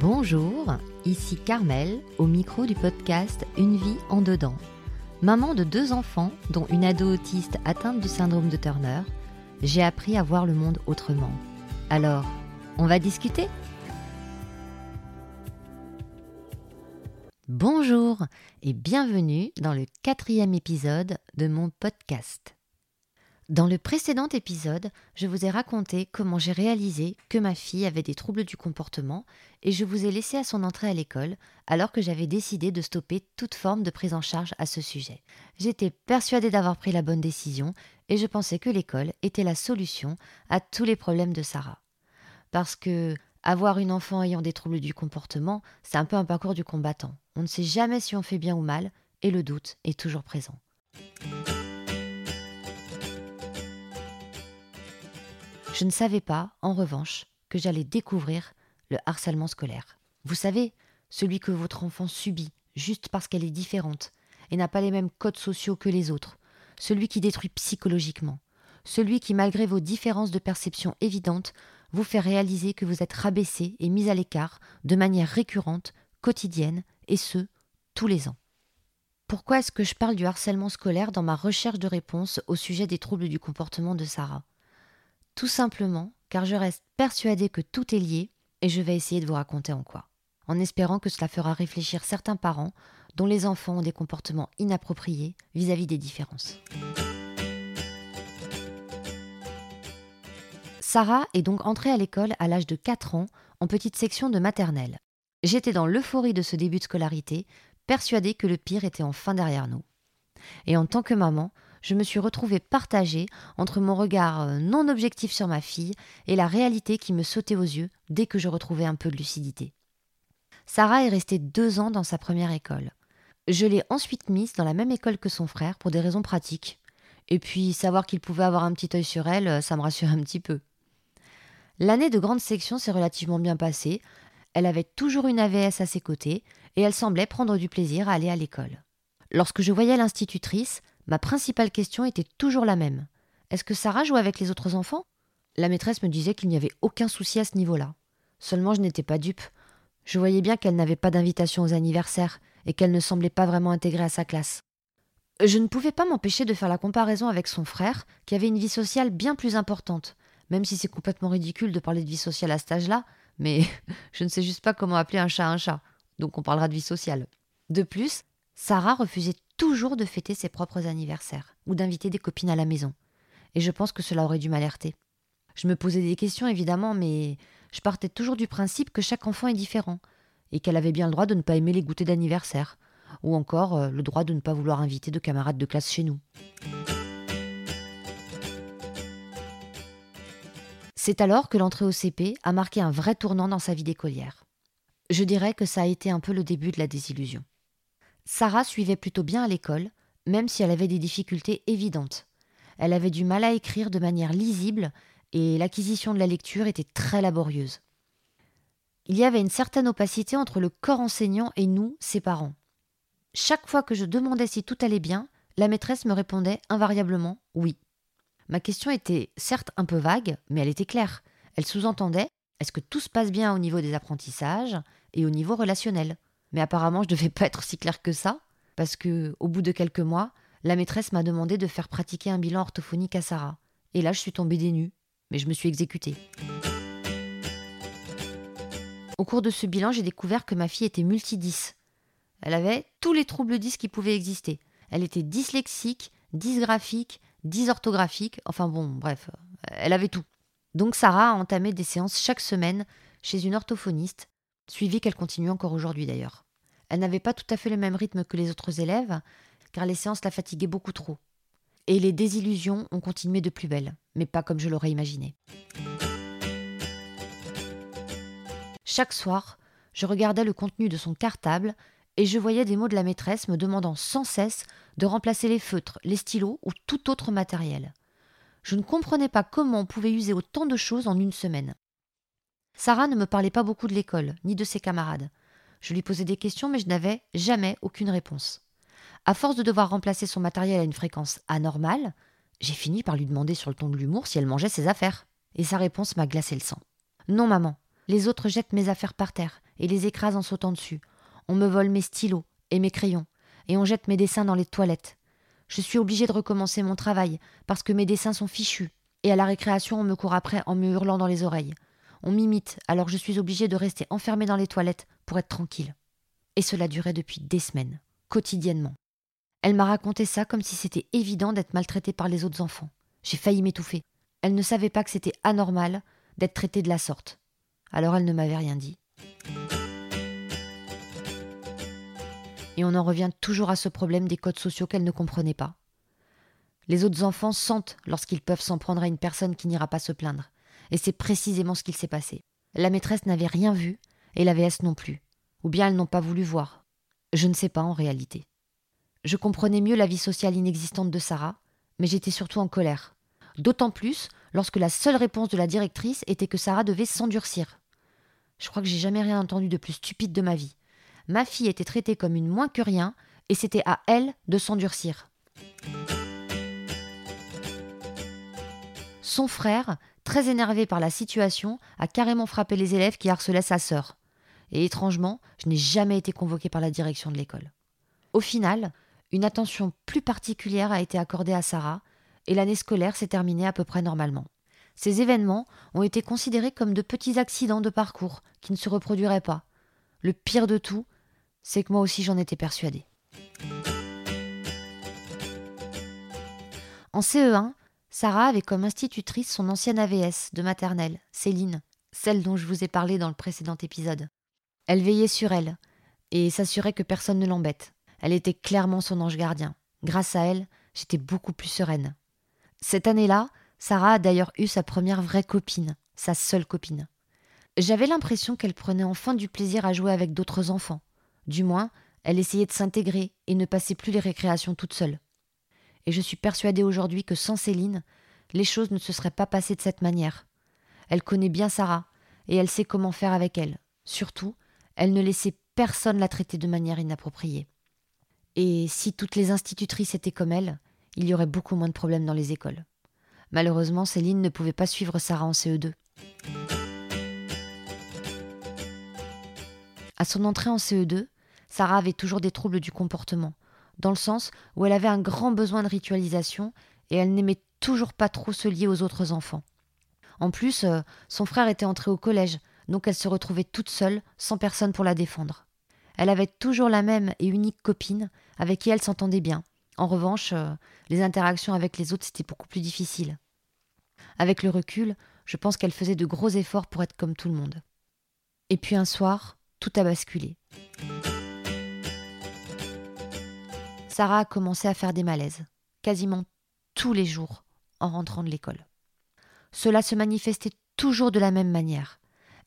Bonjour, ici Carmel au micro du podcast Une vie en dedans. Maman de deux enfants, dont une ado autiste atteinte du syndrome de Turner, j'ai appris à voir le monde autrement. Alors, on va discuter? Bonjour et bienvenue dans le quatrième épisode de mon podcast. Dans le précédent épisode, je vous ai raconté comment j'ai réalisé que ma fille avait des troubles du comportement et je vous ai laissé à son entrée à l'école alors que j'avais décidé de stopper toute forme de prise en charge à ce sujet. J'étais persuadée d'avoir pris la bonne décision et je pensais que l'école était la solution à tous les problèmes de Sarah. Parce que avoir une enfant ayant des troubles du comportement, c'est un peu un parcours du combattant. On ne sait jamais si on fait bien ou mal et le doute est toujours présent. Je ne savais pas, en revanche, que j'allais découvrir le harcèlement scolaire. Vous savez, celui que votre enfant subit juste parce qu'elle est différente et n'a pas les mêmes codes sociaux que les autres, celui qui détruit psychologiquement, celui qui, malgré vos différences de perception évidentes, vous fait réaliser que vous êtes rabaissé et mis à l'écart de manière récurrente, quotidienne, et ce, tous les ans. Pourquoi est-ce que je parle du harcèlement scolaire dans ma recherche de réponse au sujet des troubles du comportement de Sarah? Tout simplement car je reste persuadée que tout est lié et je vais essayer de vous raconter en quoi. En espérant que cela fera réfléchir certains parents dont les enfants ont des comportements inappropriés vis-à-vis des différences. Sarah est donc entrée à l'école à l'âge de 4 ans en petite section de maternelle. J'étais dans l'euphorie de ce début de scolarité, persuadée que le pire était enfin derrière nous. Et en tant que maman, je me suis retrouvée partagée entre mon regard euh, non objectif sur ma fille et la réalité qui me sautait aux yeux dès que je retrouvais un peu de lucidité. Sarah est restée deux ans dans sa première école. Je l'ai ensuite mise dans la même école que son frère pour des raisons pratiques. Et puis savoir qu'il pouvait avoir un petit œil sur elle, euh, ça me rassurait un petit peu. L'année de grande section s'est relativement bien passée. Elle avait toujours une AVS à ses côtés et elle semblait prendre du plaisir à aller à l'école. Lorsque je voyais l'institutrice, Ma principale question était toujours la même. Est-ce que Sarah jouait avec les autres enfants? La maîtresse me disait qu'il n'y avait aucun souci à ce niveau-là. Seulement je n'étais pas dupe. Je voyais bien qu'elle n'avait pas d'invitation aux anniversaires et qu'elle ne semblait pas vraiment intégrée à sa classe. Je ne pouvais pas m'empêcher de faire la comparaison avec son frère, qui avait une vie sociale bien plus importante, même si c'est complètement ridicule de parler de vie sociale à cet âge-là, mais je ne sais juste pas comment appeler un chat un chat, donc on parlera de vie sociale. De plus, Sarah refusait toujours de fêter ses propres anniversaires ou d'inviter des copines à la maison. Et je pense que cela aurait dû m'alerter. Je me posais des questions évidemment, mais je partais toujours du principe que chaque enfant est différent et qu'elle avait bien le droit de ne pas aimer les goûters d'anniversaire ou encore euh, le droit de ne pas vouloir inviter de camarades de classe chez nous. C'est alors que l'entrée au CP a marqué un vrai tournant dans sa vie d'écolière. Je dirais que ça a été un peu le début de la désillusion. Sarah suivait plutôt bien à l'école, même si elle avait des difficultés évidentes. Elle avait du mal à écrire de manière lisible et l'acquisition de la lecture était très laborieuse. Il y avait une certaine opacité entre le corps enseignant et nous, ses parents. Chaque fois que je demandais si tout allait bien, la maîtresse me répondait invariablement oui. Ma question était certes un peu vague, mais elle était claire. Elle sous-entendait est-ce que tout se passe bien au niveau des apprentissages et au niveau relationnel? Mais apparemment, je devais pas être si claire que ça, parce que, au bout de quelques mois, la maîtresse m'a demandé de faire pratiquer un bilan orthophonique à Sarah. Et là, je suis tombée des nues, mais je me suis exécutée. Au cours de ce bilan, j'ai découvert que ma fille était multidis. Elle avait tous les troubles 10 qui pouvaient exister. Elle était dyslexique, dysgraphique, dysorthographique, enfin bon, bref, elle avait tout. Donc Sarah a entamé des séances chaque semaine chez une orthophoniste suivi qu'elle continue encore aujourd'hui d'ailleurs. Elle n'avait pas tout à fait le même rythme que les autres élèves, car les séances la fatiguaient beaucoup trop. Et les désillusions ont continué de plus belle, mais pas comme je l'aurais imaginé. Chaque soir, je regardais le contenu de son cartable et je voyais des mots de la maîtresse me demandant sans cesse de remplacer les feutres, les stylos ou tout autre matériel. Je ne comprenais pas comment on pouvait user autant de choses en une semaine. Sarah ne me parlait pas beaucoup de l'école, ni de ses camarades. Je lui posais des questions, mais je n'avais jamais aucune réponse. À force de devoir remplacer son matériel à une fréquence anormale, j'ai fini par lui demander sur le ton de l'humour si elle mangeait ses affaires. Et sa réponse m'a glacé le sang. Non, maman, les autres jettent mes affaires par terre, et les écrase en sautant dessus. On me vole mes stylos et mes crayons, et on jette mes dessins dans les toilettes. Je suis obligée de recommencer mon travail, parce que mes dessins sont fichus, et à la récréation on me court après en me hurlant dans les oreilles. On m'imite, alors je suis obligée de rester enfermée dans les toilettes pour être tranquille. Et cela durait depuis des semaines, quotidiennement. Elle m'a raconté ça comme si c'était évident d'être maltraitée par les autres enfants. J'ai failli m'étouffer. Elle ne savait pas que c'était anormal d'être traitée de la sorte. Alors elle ne m'avait rien dit. Et on en revient toujours à ce problème des codes sociaux qu'elle ne comprenait pas. Les autres enfants sentent lorsqu'ils peuvent s'en prendre à une personne qui n'ira pas se plaindre. Et c'est précisément ce qu'il s'est passé. La maîtresse n'avait rien vu, et la VS non plus. Ou bien elles n'ont pas voulu voir. Je ne sais pas en réalité. Je comprenais mieux la vie sociale inexistante de Sarah, mais j'étais surtout en colère. D'autant plus lorsque la seule réponse de la directrice était que Sarah devait s'endurcir. Je crois que j'ai jamais rien entendu de plus stupide de ma vie. Ma fille était traitée comme une moins que rien, et c'était à elle de s'endurcir. Son frère, très énervé par la situation, a carrément frappé les élèves qui harcelaient sa sœur. Et étrangement, je n'ai jamais été convoquée par la direction de l'école. Au final, une attention plus particulière a été accordée à Sarah, et l'année scolaire s'est terminée à peu près normalement. Ces événements ont été considérés comme de petits accidents de parcours qui ne se reproduiraient pas. Le pire de tout, c'est que moi aussi j'en étais persuadée. En CE1, Sarah avait comme institutrice son ancienne AVS de maternelle, Céline, celle dont je vous ai parlé dans le précédent épisode. Elle veillait sur elle et s'assurait que personne ne l'embête. Elle était clairement son ange gardien. Grâce à elle, j'étais beaucoup plus sereine. Cette année-là, Sarah a d'ailleurs eu sa première vraie copine, sa seule copine. J'avais l'impression qu'elle prenait enfin du plaisir à jouer avec d'autres enfants. Du moins, elle essayait de s'intégrer et ne passait plus les récréations toute seule et je suis persuadée aujourd'hui que sans Céline, les choses ne se seraient pas passées de cette manière. Elle connaît bien Sarah, et elle sait comment faire avec elle. Surtout, elle ne laissait personne la traiter de manière inappropriée. Et si toutes les institutrices étaient comme elle, il y aurait beaucoup moins de problèmes dans les écoles. Malheureusement, Céline ne pouvait pas suivre Sarah en CE2. À son entrée en CE2, Sarah avait toujours des troubles du comportement, dans le sens où elle avait un grand besoin de ritualisation et elle n'aimait toujours pas trop se lier aux autres enfants. En plus, euh, son frère était entré au collège, donc elle se retrouvait toute seule, sans personne pour la défendre. Elle avait toujours la même et unique copine, avec qui elle s'entendait bien. En revanche, euh, les interactions avec les autres, c'était beaucoup plus difficile. Avec le recul, je pense qu'elle faisait de gros efforts pour être comme tout le monde. Et puis un soir, tout a basculé. Sarah a commencé à faire des malaises, quasiment tous les jours, en rentrant de l'école. Cela se manifestait toujours de la même manière.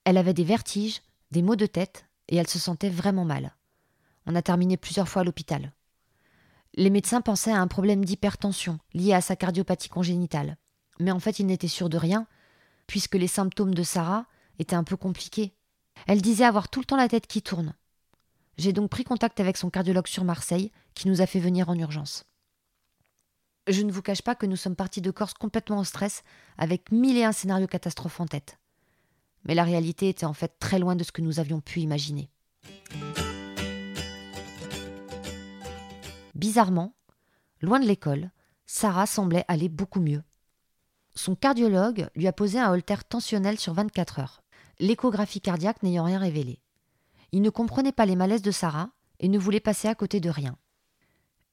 Elle avait des vertiges, des maux de tête, et elle se sentait vraiment mal. On a terminé plusieurs fois à l'hôpital. Les médecins pensaient à un problème d'hypertension lié à sa cardiopathie congénitale. Mais en fait, ils n'étaient sûrs de rien, puisque les symptômes de Sarah étaient un peu compliqués. Elle disait avoir tout le temps la tête qui tourne, j'ai donc pris contact avec son cardiologue sur Marseille, qui nous a fait venir en urgence. Je ne vous cache pas que nous sommes partis de Corse complètement en stress, avec mille et un scénarios catastrophes en tête. Mais la réalité était en fait très loin de ce que nous avions pu imaginer. Bizarrement, loin de l'école, Sarah semblait aller beaucoup mieux. Son cardiologue lui a posé un holter tensionnel sur 24 heures, l'échographie cardiaque n'ayant rien révélé. Il ne comprenait pas les malaises de Sarah et ne voulait passer à côté de rien.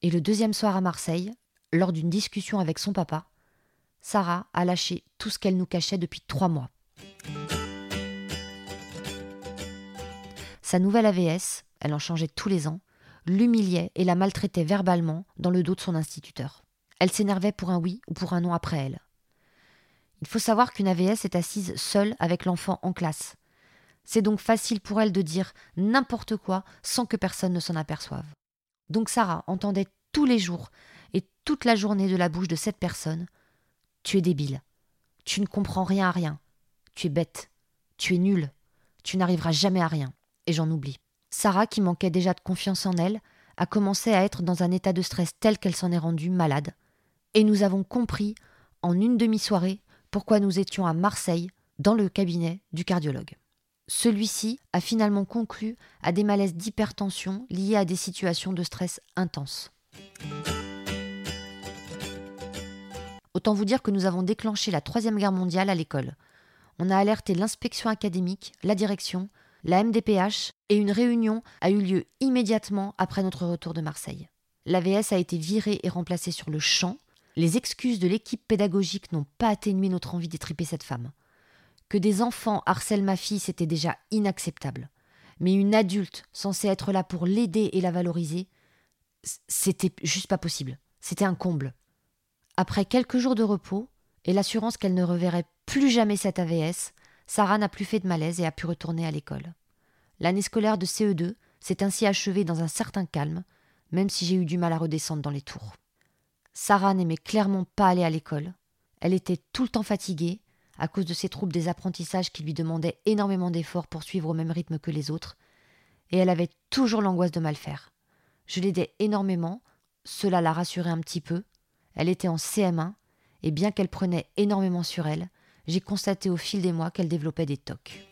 Et le deuxième soir à Marseille, lors d'une discussion avec son papa, Sarah a lâché tout ce qu'elle nous cachait depuis trois mois. Sa nouvelle AVS, elle en changeait tous les ans, l'humiliait et la maltraitait verbalement dans le dos de son instituteur. Elle s'énervait pour un oui ou pour un non après elle. Il faut savoir qu'une AVS est assise seule avec l'enfant en classe. C'est donc facile pour elle de dire n'importe quoi sans que personne ne s'en aperçoive. Donc Sarah entendait tous les jours et toute la journée de la bouche de cette personne Tu es débile, tu ne comprends rien à rien, tu es bête, tu es nul, tu n'arriveras jamais à rien, et j'en oublie. Sarah, qui manquait déjà de confiance en elle, a commencé à être dans un état de stress tel qu'elle s'en est rendue malade. Et nous avons compris, en une demi-soirée, pourquoi nous étions à Marseille, dans le cabinet du cardiologue. Celui-ci a finalement conclu à des malaises d'hypertension liés à des situations de stress intenses. Autant vous dire que nous avons déclenché la Troisième Guerre mondiale à l'école. On a alerté l'inspection académique, la direction, la MDPH et une réunion a eu lieu immédiatement après notre retour de Marseille. L'AVS a été virée et remplacée sur le champ. Les excuses de l'équipe pédagogique n'ont pas atténué notre envie d'étriper cette femme. Que des enfants harcèlent ma fille, c'était déjà inacceptable. Mais une adulte censée être là pour l'aider et la valoriser, c'était juste pas possible. C'était un comble. Après quelques jours de repos et l'assurance qu'elle ne reverrait plus jamais cette AVS, Sarah n'a plus fait de malaise et a pu retourner à l'école. L'année scolaire de CE2 s'est ainsi achevée dans un certain calme, même si j'ai eu du mal à redescendre dans les tours. Sarah n'aimait clairement pas aller à l'école. Elle était tout le temps fatiguée à cause de ses troubles des apprentissages qui lui demandaient énormément d'efforts pour suivre au même rythme que les autres, et elle avait toujours l'angoisse de mal faire. Je l'aidais énormément, cela la rassurait un petit peu. Elle était en CM1, et bien qu'elle prenait énormément sur elle, j'ai constaté au fil des mois qu'elle développait des tocs.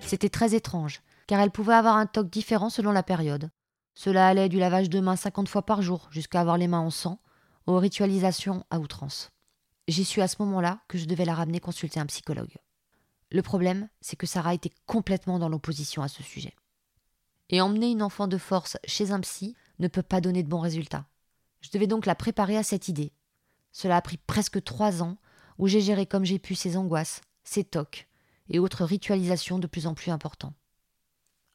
C'était très étrange, car elle pouvait avoir un toc différent selon la période. Cela allait du lavage de mains 50 fois par jour jusqu'à avoir les mains en sang, aux ritualisations à outrance. J'ai su à ce moment-là que je devais la ramener consulter un psychologue. Le problème, c'est que Sarah était complètement dans l'opposition à ce sujet. Et emmener une enfant de force chez un psy ne peut pas donner de bons résultats. Je devais donc la préparer à cette idée. Cela a pris presque trois ans, où j'ai géré comme j'ai pu ses angoisses, ses tocs et autres ritualisations de plus en plus importants.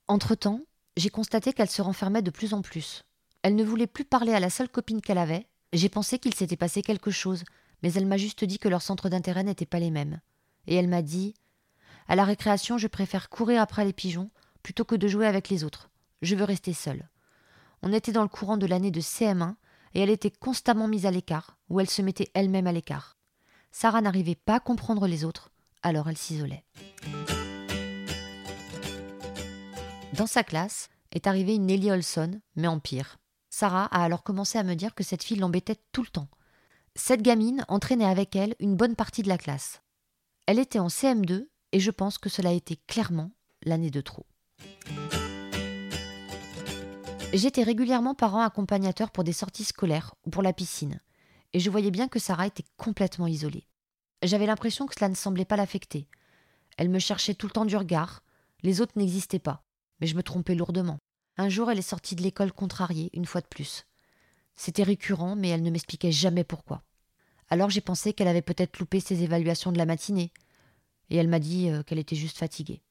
Entre-temps, j'ai constaté qu'elle se renfermait de plus en plus. Elle ne voulait plus parler à la seule copine qu'elle avait. J'ai pensé qu'il s'était passé quelque chose, mais elle m'a juste dit que leurs centres d'intérêt n'étaient pas les mêmes. Et elle m'a dit À la récréation, je préfère courir après les pigeons plutôt que de jouer avec les autres. Je veux rester seule. On était dans le courant de l'année de CM1 et elle était constamment mise à l'écart, ou elle se mettait elle-même à l'écart. Sarah n'arrivait pas à comprendre les autres, alors elle s'isolait. Dans sa classe est arrivée une Nelly Olson, mais en pire. Sarah a alors commencé à me dire que cette fille l'embêtait tout le temps. Cette gamine entraînait avec elle une bonne partie de la classe. Elle était en CM2 et je pense que cela a été clairement l'année de trop. J'étais régulièrement parent accompagnateur pour des sorties scolaires ou pour la piscine, et je voyais bien que Sarah était complètement isolée. J'avais l'impression que cela ne semblait pas l'affecter. Elle me cherchait tout le temps du regard, les autres n'existaient pas, mais je me trompais lourdement. Un jour, elle est sortie de l'école contrariée, une fois de plus. C'était récurrent, mais elle ne m'expliquait jamais pourquoi. Alors j'ai pensé qu'elle avait peut-être loupé ses évaluations de la matinée, et elle m'a dit euh, qu'elle était juste fatiguée.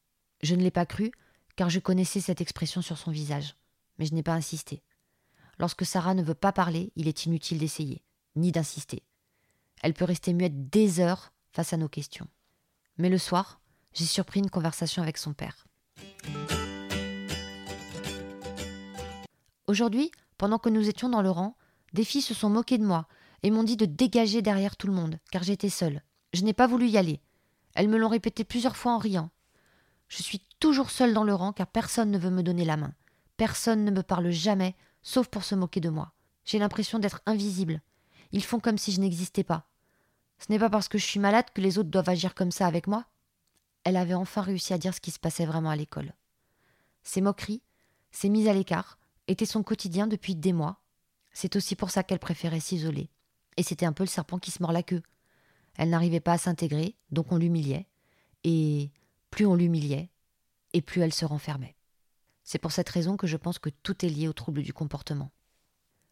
Je ne l'ai pas cru, car je connaissais cette expression sur son visage mais je n'ai pas insisté. Lorsque Sarah ne veut pas parler, il est inutile d'essayer, ni d'insister. Elle peut rester muette des heures face à nos questions. Mais le soir, j'ai surpris une conversation avec son père. Aujourd'hui, pendant que nous étions dans le rang, des filles se sont moquées de moi et m'ont dit de dégager derrière tout le monde, car j'étais seule. Je n'ai pas voulu y aller. Elles me l'ont répété plusieurs fois en riant. Je suis toujours seule dans le rang car personne ne veut me donner la main. Personne ne me parle jamais, sauf pour se moquer de moi. J'ai l'impression d'être invisible. Ils font comme si je n'existais pas. Ce n'est pas parce que je suis malade que les autres doivent agir comme ça avec moi. Elle avait enfin réussi à dire ce qui se passait vraiment à l'école. Ces moqueries, ces mises à l'écart, étaient son quotidien depuis des mois. C'est aussi pour ça qu'elle préférait s'isoler. Et c'était un peu le serpent qui se mord la queue. Elle n'arrivait pas à s'intégrer, donc on l'humiliait. Et plus on l'humiliait, et plus elle se renfermait. C'est pour cette raison que je pense que tout est lié au trouble du comportement.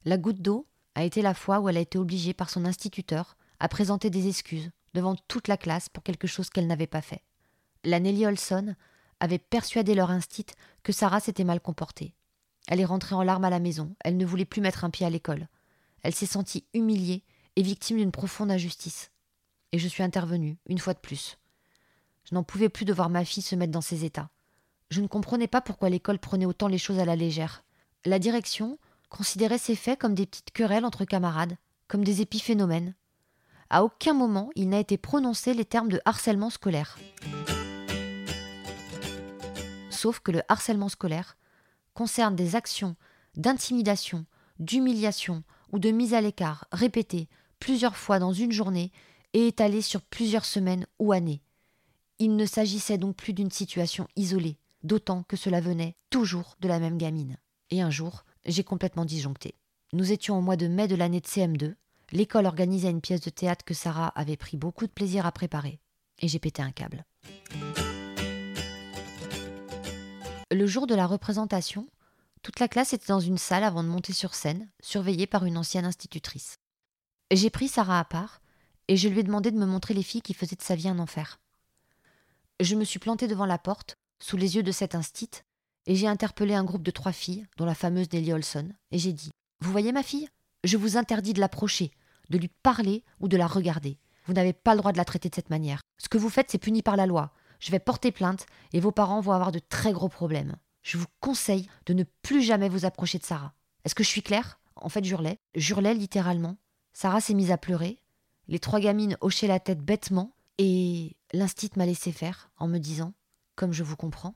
La goutte d'eau a été la fois où elle a été obligée par son instituteur à présenter des excuses devant toute la classe pour quelque chose qu'elle n'avait pas fait. La Nelly Olson avait persuadé leur instit que Sarah s'était mal comportée. Elle est rentrée en larmes à la maison, elle ne voulait plus mettre un pied à l'école. Elle s'est sentie humiliée et victime d'une profonde injustice. Et je suis intervenue, une fois de plus. Je n'en pouvais plus de voir ma fille se mettre dans ces états. Je ne comprenais pas pourquoi l'école prenait autant les choses à la légère. La direction considérait ces faits comme des petites querelles entre camarades, comme des épiphénomènes. À aucun moment il n'a été prononcé les termes de harcèlement scolaire. Sauf que le harcèlement scolaire concerne des actions d'intimidation, d'humiliation ou de mise à l'écart répétées plusieurs fois dans une journée et étalées sur plusieurs semaines ou années. Il ne s'agissait donc plus d'une situation isolée, d'autant que cela venait toujours de la même gamine. Et un jour, j'ai complètement disjoncté. Nous étions au mois de mai de l'année de CM2. L'école organisait une pièce de théâtre que Sarah avait pris beaucoup de plaisir à préparer. Et j'ai pété un câble. Le jour de la représentation, toute la classe était dans une salle avant de monter sur scène, surveillée par une ancienne institutrice. J'ai pris Sarah à part et je lui ai demandé de me montrer les filles qui faisaient de sa vie un enfer. Je me suis plantée devant la porte, sous les yeux de cette instite, et j'ai interpellé un groupe de trois filles, dont la fameuse Nelly Olson, et j'ai dit Vous voyez ma fille Je vous interdis de l'approcher, de lui parler ou de la regarder. Vous n'avez pas le droit de la traiter de cette manière. Ce que vous faites, c'est puni par la loi. Je vais porter plainte et vos parents vont avoir de très gros problèmes. Je vous conseille de ne plus jamais vous approcher de Sarah. Est-ce que je suis claire? En fait, j'hurlais. J'hurlais littéralement. Sarah s'est mise à pleurer. Les trois gamines hochaient la tête bêtement et l'instit m'a laissé faire en me disant Comme je vous comprends.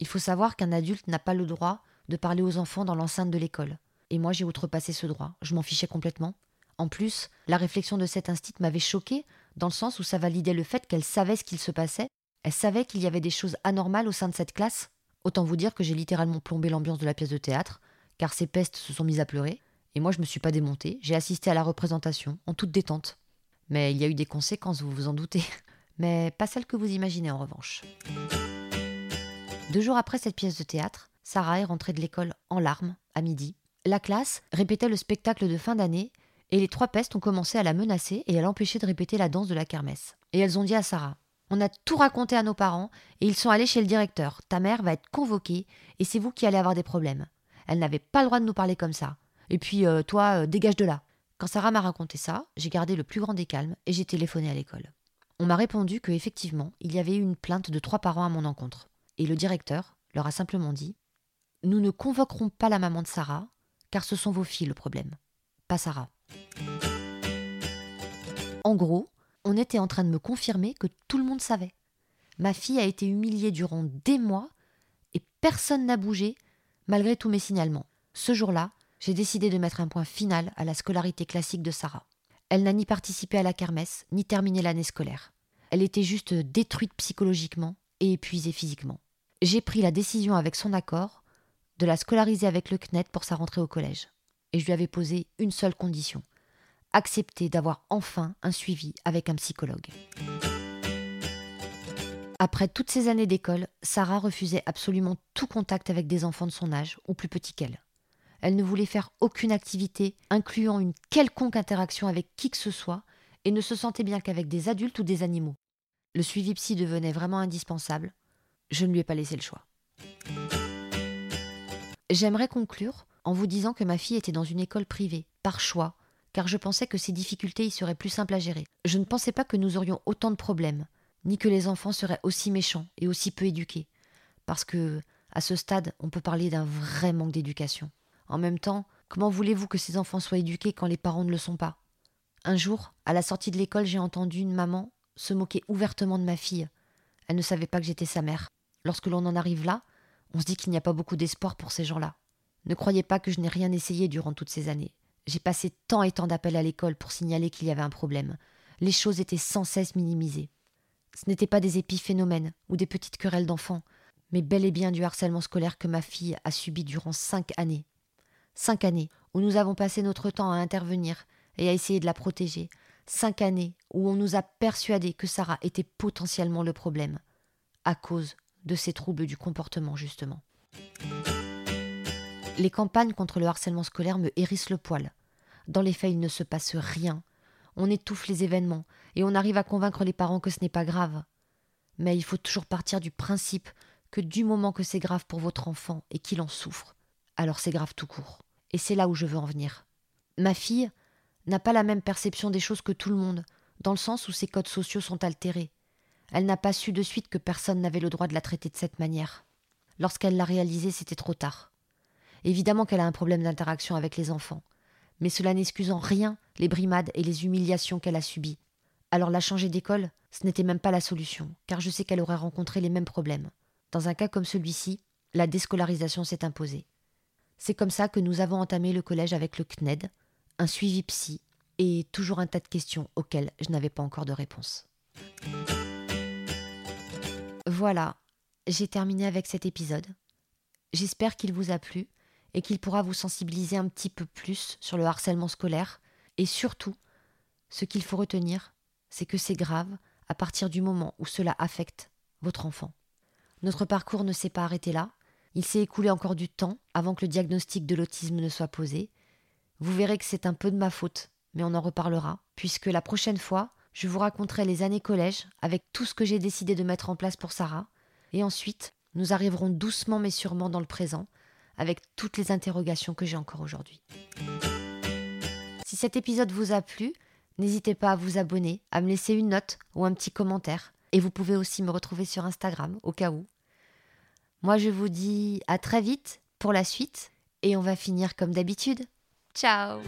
Il faut savoir qu'un adulte n'a pas le droit de parler aux enfants dans l'enceinte de l'école. Et moi, j'ai outrepassé ce droit. Je m'en fichais complètement. En plus, la réflexion de cette instit m'avait choquée, dans le sens où ça validait le fait qu'elle savait ce qu'il se passait. Elle savait qu'il y avait des choses anormales au sein de cette classe. Autant vous dire que j'ai littéralement plombé l'ambiance de la pièce de théâtre, car ces pestes se sont mises à pleurer. Et moi, je me suis pas démontée. J'ai assisté à la représentation, en toute détente. Mais il y a eu des conséquences, vous vous en doutez. Mais pas celles que vous imaginez en revanche. Deux jours après cette pièce de théâtre, Sarah est rentrée de l'école en larmes, à midi. La classe répétait le spectacle de fin d'année, et les trois pestes ont commencé à la menacer et à l'empêcher de répéter la danse de la kermesse. Et elles ont dit à Sarah On a tout raconté à nos parents, et ils sont allés chez le directeur. Ta mère va être convoquée, et c'est vous qui allez avoir des problèmes. Elle n'avait pas le droit de nous parler comme ça. Et puis, euh, toi, euh, dégage de là. Quand Sarah m'a raconté ça, j'ai gardé le plus grand des calmes et j'ai téléphoné à l'école. On m'a répondu que effectivement, il y avait eu une plainte de trois parents à mon encontre. Et le directeur leur a simplement dit Nous ne convoquerons pas la maman de Sarah, car ce sont vos filles le problème, pas Sarah. En gros, on était en train de me confirmer que tout le monde savait. Ma fille a été humiliée durant des mois et personne n'a bougé malgré tous mes signalements. Ce jour-là, j'ai décidé de mettre un point final à la scolarité classique de Sarah. Elle n'a ni participé à la kermesse, ni terminé l'année scolaire. Elle était juste détruite psychologiquement et épuisée physiquement j'ai pris la décision avec son accord de la scolariser avec le CNET pour sa rentrée au collège. Et je lui avais posé une seule condition accepter d'avoir enfin un suivi avec un psychologue. Après toutes ces années d'école, Sarah refusait absolument tout contact avec des enfants de son âge ou plus petits qu'elle. Elle ne voulait faire aucune activité incluant une quelconque interaction avec qui que ce soit et ne se sentait bien qu'avec des adultes ou des animaux. Le suivi psy devenait vraiment indispensable, je ne lui ai pas laissé le choix. J'aimerais conclure en vous disant que ma fille était dans une école privée, par choix, car je pensais que ses difficultés y seraient plus simples à gérer. Je ne pensais pas que nous aurions autant de problèmes, ni que les enfants seraient aussi méchants et aussi peu éduqués, parce que, à ce stade, on peut parler d'un vrai manque d'éducation. En même temps, comment voulez-vous que ces enfants soient éduqués quand les parents ne le sont pas? Un jour, à la sortie de l'école, j'ai entendu une maman se moquer ouvertement de ma fille. Elle ne savait pas que j'étais sa mère. Lorsque l'on en arrive là, on se dit qu'il n'y a pas beaucoup d'espoir pour ces gens-là. Ne croyez pas que je n'ai rien essayé durant toutes ces années. J'ai passé tant et tant d'appels à l'école pour signaler qu'il y avait un problème. Les choses étaient sans cesse minimisées. Ce n'étaient pas des épiphénomènes ou des petites querelles d'enfants, mais bel et bien du harcèlement scolaire que ma fille a subi durant cinq années. Cinq années où nous avons passé notre temps à intervenir et à essayer de la protéger. Cinq années où on nous a persuadé que Sarah était potentiellement le problème, à cause de ces troubles du comportement, justement. Les campagnes contre le harcèlement scolaire me hérissent le poil. Dans les faits, il ne se passe rien. On étouffe les événements et on arrive à convaincre les parents que ce n'est pas grave. Mais il faut toujours partir du principe que du moment que c'est grave pour votre enfant et qu'il en souffre, alors c'est grave tout court. Et c'est là où je veux en venir. Ma fille n'a pas la même perception des choses que tout le monde, dans le sens où ses codes sociaux sont altérés. Elle n'a pas su de suite que personne n'avait le droit de la traiter de cette manière. Lorsqu'elle l'a réalisé, c'était trop tard. Évidemment qu'elle a un problème d'interaction avec les enfants, mais cela n'excuse en rien les brimades et les humiliations qu'elle a subies. Alors la changer d'école, ce n'était même pas la solution, car je sais qu'elle aurait rencontré les mêmes problèmes. Dans un cas comme celui-ci, la déscolarisation s'est imposée. C'est comme ça que nous avons entamé le collège avec le CNED, un suivi psy, et toujours un tas de questions auxquelles je n'avais pas encore de réponse. Voilà, j'ai terminé avec cet épisode. J'espère qu'il vous a plu et qu'il pourra vous sensibiliser un petit peu plus sur le harcèlement scolaire. Et surtout, ce qu'il faut retenir, c'est que c'est grave à partir du moment où cela affecte votre enfant. Notre parcours ne s'est pas arrêté là. Il s'est écoulé encore du temps avant que le diagnostic de l'autisme ne soit posé. Vous verrez que c'est un peu de ma faute, mais on en reparlera, puisque la prochaine fois, je vous raconterai les années collège avec tout ce que j'ai décidé de mettre en place pour Sarah, et ensuite, nous arriverons doucement mais sûrement dans le présent, avec toutes les interrogations que j'ai encore aujourd'hui. Si cet épisode vous a plu, n'hésitez pas à vous abonner, à me laisser une note ou un petit commentaire. Et vous pouvez aussi me retrouver sur Instagram au cas où. Moi, je vous dis à très vite pour la suite et on va finir comme d'habitude. Ciao